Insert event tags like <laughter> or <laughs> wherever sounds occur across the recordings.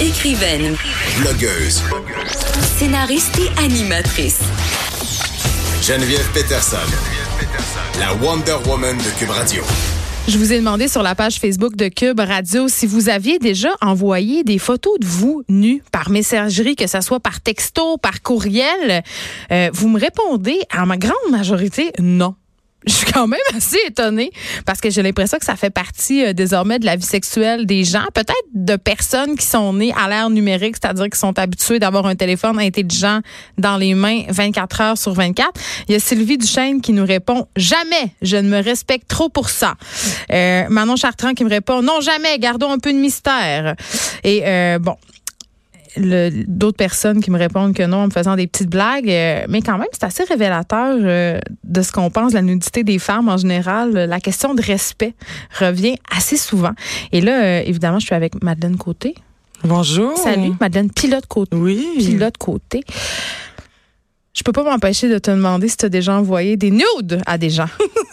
Écrivaine, Blogueuse. scénariste et animatrice. Geneviève Peterson. La Wonder Woman de Cube Radio. Je vous ai demandé sur la page Facebook de Cube Radio si vous aviez déjà envoyé des photos de vous nus par messagerie, que ce soit par texto, par courriel. Euh, vous me répondez à ma grande majorité non. Je suis quand même assez étonnée parce que j'ai l'impression que ça fait partie euh, désormais de la vie sexuelle des gens, peut-être de personnes qui sont nées à l'ère numérique, c'est-à-dire qui sont habituées d'avoir un téléphone intelligent dans les mains 24 heures sur 24. Il y a Sylvie Duchesne qui nous répond jamais, je ne me respecte trop pour ça. Euh, Manon Chartrand qui me répond non jamais, gardons un peu de mystère. Et euh, bon, d'autres personnes qui me répondent que non en me faisant des petites blagues. euh, mais quand même, c'est assez révélateur euh, de ce qu'on pense de la nudité des femmes en général. La question de respect revient assez souvent. Et là, euh, évidemment, je suis avec Madeleine Côté. Bonjour. Salut, Madeleine Pilote Côté. Oui. Pilote Côté. Je peux pas m'empêcher de te demander si tu as déjà envoyé des nudes à des gens. <laughs>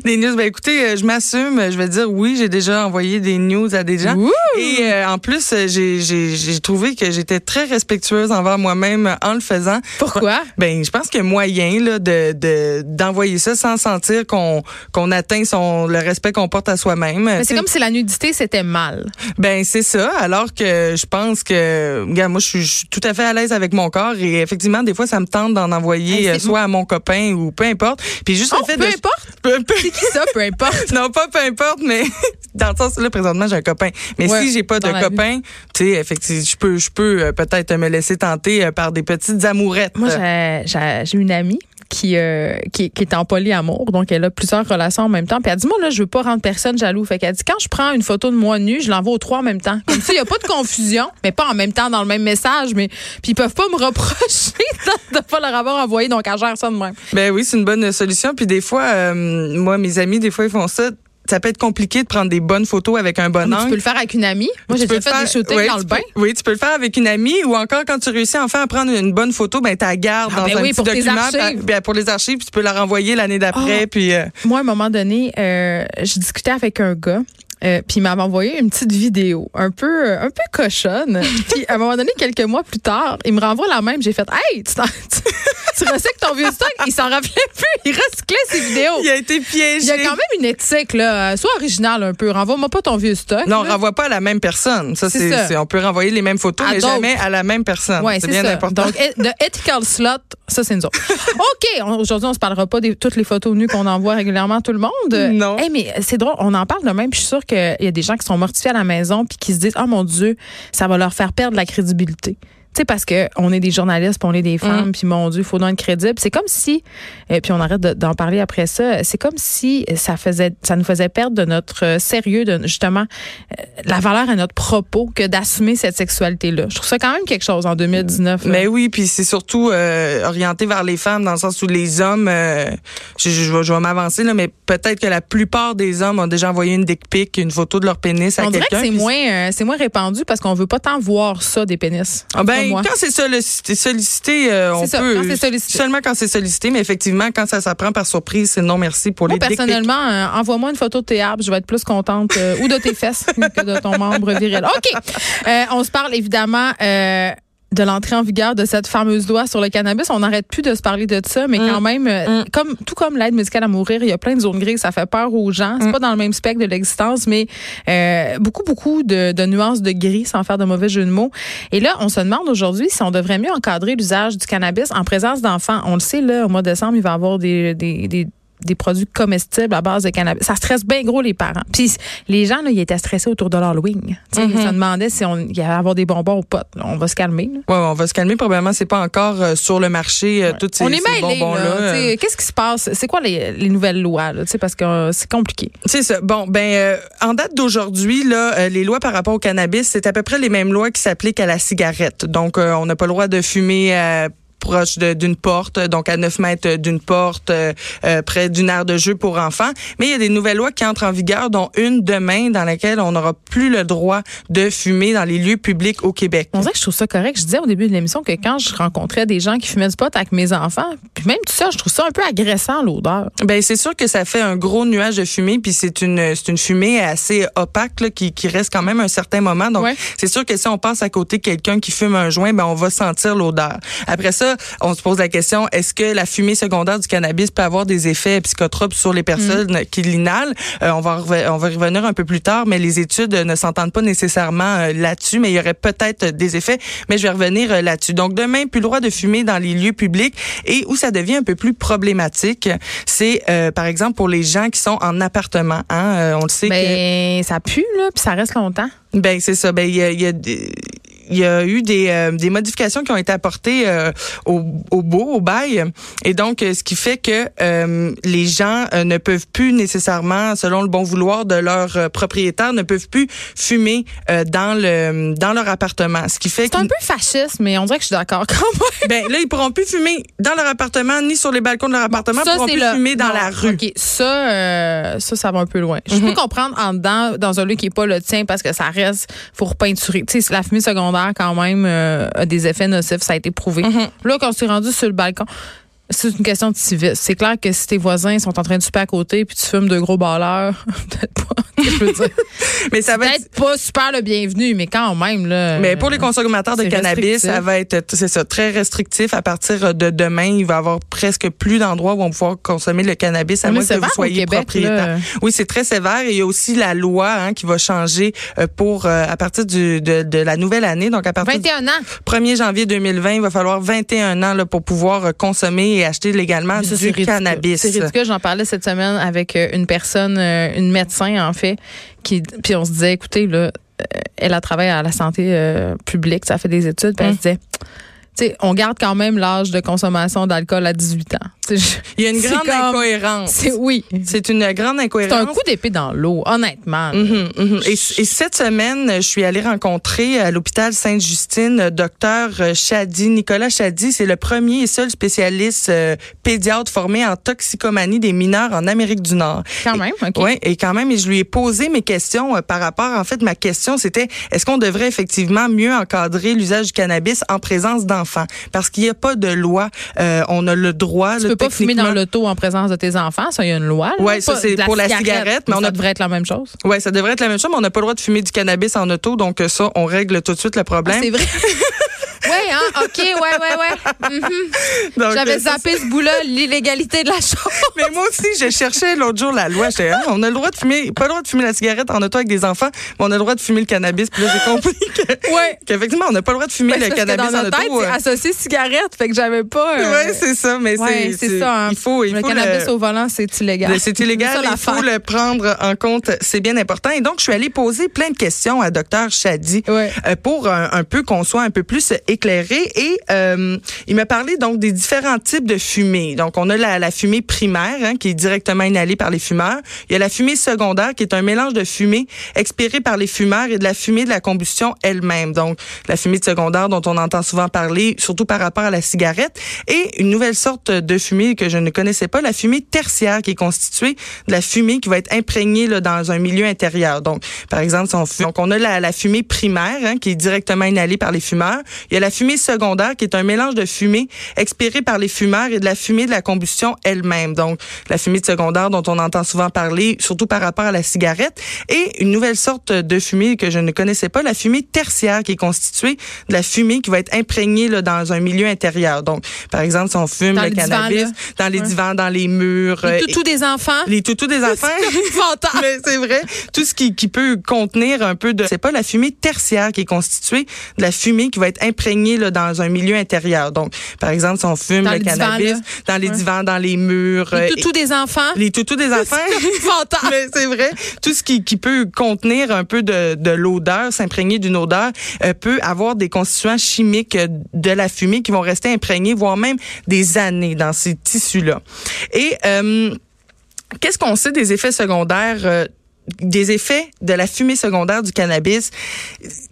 <laughs> Des news. Ben écoutez, euh, je m'assume. Je vais dire oui, j'ai déjà envoyé des news à des gens. Ouh! Et euh, en plus, euh, j'ai- j'ai j'ai trouvé que j'étais très respectueuse envers moi-même en le faisant. Pourquoi? Ben, je pense qu'il y a moyen là, de de- d'envoyer ça sans sentir qu'on qu'on atteint son le respect qu'on porte à soi-même. Mais c'est comme si la nudité, c'était mal. Ben c'est ça. Alors que je pense que, regarde, moi je suis, je suis tout à fait à l'aise avec mon corps et effectivement des fois ça me tente d'en envoyer Hey, euh, soit à mon copain ou peu importe. Puis juste Oh, le fait peu de importe? peu, peu- C'est qui ça? Peu importe. non pas peu importe, mais <laughs> dans le sens là présentement j'ai un copain. Mais Ouais, si j'ai pas de copain, tu sais effectivement je peux je peux euh, peut-être me laisser tenter euh, par des petites amourettes. Moi, j'ai une amie qui, euh, qui, est en polyamour, donc elle a plusieurs relations en même temps. Puis elle dit, moi, là, je veux pas rendre personne jaloux. Fait qu'elle dit, quand je prends une photo de moi nue, je l'envoie aux trois en même temps. Comme ça, il n'y a pas de confusion, <laughs> mais pas en même temps dans le même message. Mais puis ils peuvent pas me reprocher <laughs> de ne pas leur avoir envoyé, donc elle gère ça de même. Ben oui, c'est une bonne solution. Puis des fois, euh, moi, mes amis, des fois, ils font ça. Ça peut être compliqué de prendre des bonnes photos avec un bon Ah, Mais tu angle. peux le faire avec une amie. Moi, j'ai déjà le fait faire- des shootings dans le peux- bain. oui, tu peux le faire avec une amie ou encore quand tu réussis enfin à prendre une bonne photo, ben tu la gardes Ah, dans ben un oui, petit pour tes document archives. ben, pour les archives, puis tu peux la renvoyer l'année d'après Ah. puis euh, Moi, à un moment donné, euh, je discutais avec un gars. euh, puis il m'avait envoyé une petite vidéo un peu un peu cochonne. <laughs> puis à un moment donné, quelques mois plus tard, il me renvoie la même. J'ai fait Hey, tu, t'en- <laughs> tu, recycles ton vieux stock. Il s'en rappelait plus. Il recyclait ses vidéos. il a été piégé. Il y a quand même une éthique, là. Sois original un peu. Renvoie-moi pas ton vieux stock. non, on là. renvoie pas à la même personne. Ça, C'est on peut renvoyer les mêmes photos, À mais jamais à la même personne. Ouais, c'est bien ça. important. Donc, de ethical slot, ça, c'est nous autres. <laughs> OK, on- aujourd'hui, on se parlera pas de toutes les photos nues qu'on envoie régulièrement à tout le monde. Non. Hey, mais c'est drôle, on en parle de même. puis Je suis sûre qu'il y a des gens qui sont mortifiés à la maison puis qui se disent, oh mon Dieu, ça va leur faire perdre la crédibilité. Sais, parce que on est des journalistes, puis on est des femmes, puis mon Dieu, il faut donc être crédible. C'est comme si, et puis on arrête de- d'en parler après ça, c'est comme si ça faisait, ça nous faisait perdre de notre euh, sérieux, de justement euh, la valeur à notre propos que d'assumer cette sexualité-là. Je trouve ça quand même quelque chose en 2019. là. Mais oui, puis c'est surtout euh, orienté vers les femmes dans le sens où les hommes, euh, je, je, vais- je vais m'avancer là, mais peut-être que la plupart des hommes ont déjà envoyé une dick pic, une photo de leur pénis à On dirait que quelqu'un. c'est moins, euh, c'est moins répandu parce qu'on veut pas tant voir ça des pénis. Ah ben, moi. quand c'est sollicité, sollicité euh, on ça, peut. quand sollicité. Seulement quand c'est sollicité, mais effectivement, quand ça s'apprend par surprise, c'est non merci pour Moi, les personnellement, euh, envoie-moi une photo de tes arbres, je vais être plus contente, euh, ou de tes fesses <laughs> que de ton membre viril. OK. Euh, on se parle évidemment euh, de l'entrée en vigueur de cette fameuse loi sur le cannabis. On n'arrête plus de se parler de ça, mais Mm. quand même, euh, comme tout comme l'aide musicale à mourir, il y a plein de zones grises, ça fait peur aux gens. Mm. C'est pas dans le même spectre de l'existence, mais euh, beaucoup, beaucoup de, de nuances de gris, sans faire de mauvais jeu de mots. Et là, on se demande aujourd'hui si on devrait mieux encadrer l'usage du cannabis en présence d'enfants. On le sait, là, au mois de décembre, il va y avoir des, des, des des produits comestibles à base de cannabis. Ça stresse bien gros les parents. Puis les gens, là, ils étaient stressés autour de l'Halloween. Sais, Ils se demandaient si on y allait avoir des bonbons ou pas. On va se calmer. là. Ouais, ouais, on va se calmer. Probablement, c'est pas encore euh, sur le marché euh, toutes ces, on est ces bonbons-là. là. euh. Qu'est-ce qui se passe? C'est quoi les, les nouvelles lois? Là? Parce que euh, c'est compliqué. C'est ça. Bon, ben, euh, en date d'aujourd'hui, là, les lois par rapport au cannabis, c'est à peu près les mêmes lois qui s'appliquent à la cigarette. Donc, on n'a pas le droit de fumer. Proche d'une porte, donc à 9 mètres d'une porte, euh, euh, près d'une aire de jeu pour enfants. Mais il y a des nouvelles lois qui entrent en vigueur, dont une demain, dans laquelle on n'aura plus le droit de fumer dans les lieux publics au Québec. On dirait que je trouve ça correct. Je disais au début de l'émission que quand je rencontrais des gens qui fumaient du pot avec mes enfants, puis même tout ça, je trouve ça un peu agressant, l'odeur. Ben c'est sûr que ça fait un gros nuage de fumée, puis c'est une c'est une fumée assez opaque là, qui, qui reste quand même un certain moment. Donc Ouais. c'est sûr que si on passe à côté quelqu'un qui fume un joint, ben on va sentir l'odeur. Après ça, on se pose la question est-ce que la fumée secondaire du cannabis peut avoir des effets psychotropes sur les personnes qui l'inhalent? Euh, On va on va y revenir un peu plus tard, mais les études ne s'entendent pas nécessairement euh, là-dessus, mais il y aurait peut-être des effets. Mais je vais revenir euh, là-dessus. Donc demain, plus le droit de fumer dans les lieux publics et où ça devient un peu plus problématique, c'est euh, par exemple pour les gens qui sont en appartement. Hein, Euh, on le sait que Ben, ça pue, là, puis ça reste longtemps. ben c'est ça. Ben il y a, y a des- il y a eu des, euh, des modifications qui ont été apportées euh, au, au beau, au bail. Et donc, euh, ce qui fait que euh, les gens euh, ne peuvent plus nécessairement, selon le bon vouloir de leur euh, propriétaire, ne peuvent plus fumer euh, dans le dans leur appartement. Ce qui fait C'est un peu fasciste, mais on dirait que je suis d'accord quand même. ben là, ils pourront plus fumer dans leur appartement, ni sur les balcons de leur appartement, ils pourront plus le- fumer dans non, la rue. OK, ça, euh, ça, ça va un peu loin. Je peux comprendre en dedans, dans un lieu qui n'est pas le tien, parce que ça reste, faut repeinturer. Tu sais, la fumée secondaire, quand même, euh, a des effets nocifs, ça a été prouvé. Là, quand tu es rendu sur le balcon, c'est une question de civisme. C'est clair que si tes voisins sont en train de souper à côté puis tu fumes de gros balleurs, <laughs> peut-être pas. <laughs> Je veux dire. Mais ça va être pas super le bienvenu, mais quand même, là. Mais pour les consommateurs de cannabis, ça va être c'est ça très restrictif. À partir de demain, il va y avoir presque plus d'endroits où on va pouvoir consommer le cannabis à moins que vous soyez Québec, propriétaire. là. Oui, c'est très sévère. Et il y a aussi la loi hein, qui va changer euh, pour euh, à partir du, de, de la nouvelle année. Donc à partir 21 ans. du 1er janvier 2020, il va falloir 21 ans là, pour pouvoir euh, consommer et acheter légalement ça, du cannabis. C'est ridicule. J'en parlais cette semaine avec euh, une personne, euh, une médecin en fait, qui puis on se disait, écoutez là, euh, elle a travaillé à la santé euh, publique, ça fait des études, puis elle Hum. se disait, tu sais, on garde quand même l'âge de consommation d'alcool à 18 ans. Il y a une grande comme- incohérence. C'est oui. C'est une grande incohérence. C'est un coup d'épée dans l'eau, honnêtement. Mhm, mhm. Et, et cette semaine, je suis allée rencontrer à l'hôpital Sainte-Justine docteur Chadi, Nicolas Chadi. C'est le premier et seul spécialiste euh, pédiatre formé en toxicomanie des mineurs en Amérique du Nord. Quand même, OK. Oui, et quand même, et je lui ai posé mes questions euh, par rapport, en fait, ma question, c'était est-ce qu'on devrait effectivement mieux encadrer l'usage du cannabis en présence d'enfants? Parce qu'il n'y a pas de loi. Euh, on a le droit. Tu pas fumer dans l'auto en présence de tes enfants, ça, il y a une loi. Ouais, ça, c'est pour la cigarette, mais on a- devrait être la même chose. Oui, ça devrait être la même chose, mais on n'a pas le droit de fumer du cannabis en auto, donc euh, ça, on règle tout de suite le problème. Ah, c'est vrai. <laughs> Hein? OK, ouais, ouais, ouais. Mhm. J'avais euh, ça, zappé ce bout-là, l'illégalité de la chose. Mais moi aussi, je cherchais l'autre jour la loi. J'étais, hein, on a le droit de fumer, pas le droit de fumer la cigarette en auto avec des enfants, mais on a le droit de fumer le cannabis. Puis là, j'ai compris que, Ouais. qu'effectivement, on n'a pas le droit de fumer le cannabis dans en tête, auto. c'est euh. associé cigarette, fait que j'avais pas. euh, Ouais, c'est ça, mais ouais, c'est, ça. hein. Il faut, il le faut cannabis le- au volant, c'est illégal. C'est illégal, il faut le prendre en compte, c'est bien important. Et donc, je suis allée poser plein de questions à Dr Ouais. euh, pour un, un peu qu'on soit un peu plus éclairé. Et euh, il m'a parlé donc des différents types de fumée. Donc, on a la, fumée primaire hein, qui est directement inhalée par les fumeurs. Il y a la fumée secondaire qui est un mélange de fumée expirée par les fumeurs et de la fumée de la combustion elle-même. Donc, la fumée secondaire dont on entend souvent parler, surtout par rapport à la cigarette. Et une nouvelle sorte de fumée que je ne connaissais pas, la fumée tertiaire qui est constituée de la fumée qui va être imprégnée dans un milieu intérieur. Donc, par exemple, on a la, la fumée primaire hein, qui est directement inhalée par les fumeurs. Il y a la fumée secondaire qui est un mélange de fumée expirée par les fumeurs et de la fumée de la combustion elle-même. Donc, la fumée de secondaire dont on entend souvent parler, surtout par rapport à la cigarette. Et une nouvelle sorte de fumée que je ne connaissais pas, la fumée tertiaire qui est constituée de la fumée qui va être imprégnée là, dans un milieu intérieur. Donc, par exemple, si on fume Dans le divans, cannabis dans les Ouais. divans, dans les murs, Les euh, toutous des enfants. les toutous des <laughs> enfants. <laughs> Mais c'est vrai. Tout ce qui, qui peut contenir un peu de... C'est pas la fumée tertiaire qui est constituée de la fumée qui va être imprégnée là, dans un milieu intérieur. Donc, par exemple, si on fume Dans le divans, cannabis dans les Ouais. divans, dans les murs... Les euh, toutous des enfants. les toutous des <laughs> enfants. <laughs> Mais c'est vrai. Tout ce qui, qui peut contenir un peu de, de l'odeur, s'imprégner d'une odeur, euh, peut avoir des constituants chimiques euh, de la fumée qui vont rester imprégnés, voire même des années dans ces tissus-là. Et euh, qu'est-ce qu'on sait des effets secondaires? euh, des effets de la fumée secondaire du cannabis.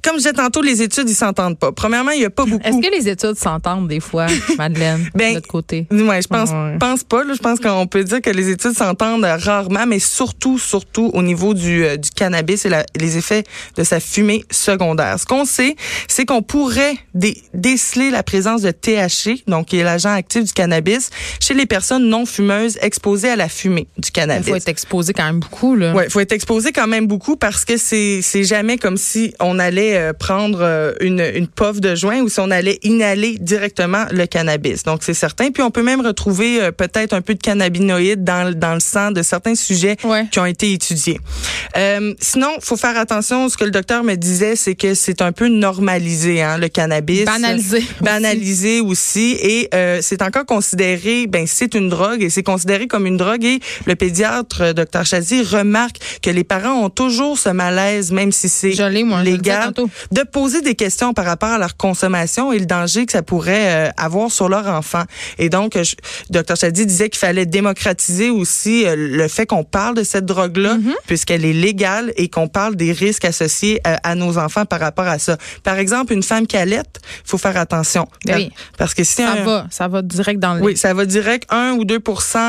Comme je disais tantôt, les études, ils s'entendent pas. Premièrement, il y a pas beaucoup. Est-ce que les études s'entendent des fois, <laughs> Madeleine, Ben, de notre côté? Ouais, je pense, Ouais. pense pas. Là, je pense qu'on peut dire que les études s'entendent rarement, mais surtout, surtout au niveau du, euh, du cannabis et la- les effets de sa fumée secondaire. Ce qu'on sait, c'est qu'on pourrait dé- déceler la présence de THC, donc qui est l'agent actif du cannabis, chez les personnes non fumeuses exposées à la fumée du Il cannabis. faut être exposé quand même beaucoup, là. Ouais, faut être exposé quand même beaucoup parce que c'est c'est jamais comme si on allait euh, prendre euh, une une puff de joint ou si on allait inhaler directement le cannabis. Donc c'est certain. Puis on peut même retrouver euh, peut-être un peu de cannabinoïdes dans le- dans le sang de certains sujets Ouais. qui ont été étudiés. Euh, sinon, faut faire attention. Ce que le docteur me disait, c'est que c'est un peu normalisé, hein, le cannabis. Banalisé <laughs> aussi. Banalisé aussi. Et euh, c'est encore considéré, ben c'est une drogue et c'est considéré comme une drogue. Et le pédiatre, docteur Chazy, remarque que les parents ont toujours ce malaise, même si c'est légal, de poser des questions par rapport à leur consommation et le danger que ça pourrait euh, avoir sur leur enfant. Et donc, je- docteur Chadi disait qu'il fallait démocratiser aussi euh, le fait qu'on parle de cette drogue-là, Mm-hmm. puisqu'elle est légale et qu'on parle des risques associés euh, à nos enfants par rapport à ça. Par exemple, une femme qui allait, faut faire attention. Ben oui. Parce que si Ça un- va, ça va direct dans le oui, ça va direct 1 ou 2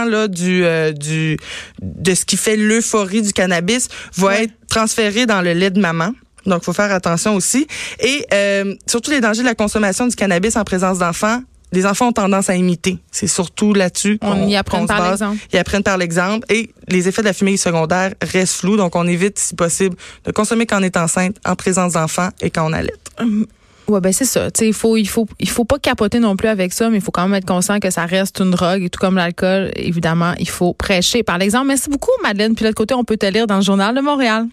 là du du de ce qui fait l'euphorie du cannabis va Ouais. être transféré dans le lait de maman. Donc, faut faire attention aussi. Et euh, surtout les dangers de la consommation du cannabis en présence d'enfants. Les enfants ont tendance à imiter. C'est surtout là-dessus On qu'on y apprend par l'exemple. Ils apprennent par l'exemple. Et les effets de la fumée secondaire restent flous. Donc, on évite, si possible, de consommer quand on est enceinte, en présence d'enfants et quand on allait. Ouais, ben c'est ça. Tu sais, il faut, il faut, il faut pas capoter non plus avec ça, mais il faut quand même être conscient que ça reste une drogue et tout comme l'alcool, évidemment, il faut prêcher par l'exemple. Merci beaucoup, Madeleine. Puis de l'autre côté, on peut te lire dans le journal de Montréal.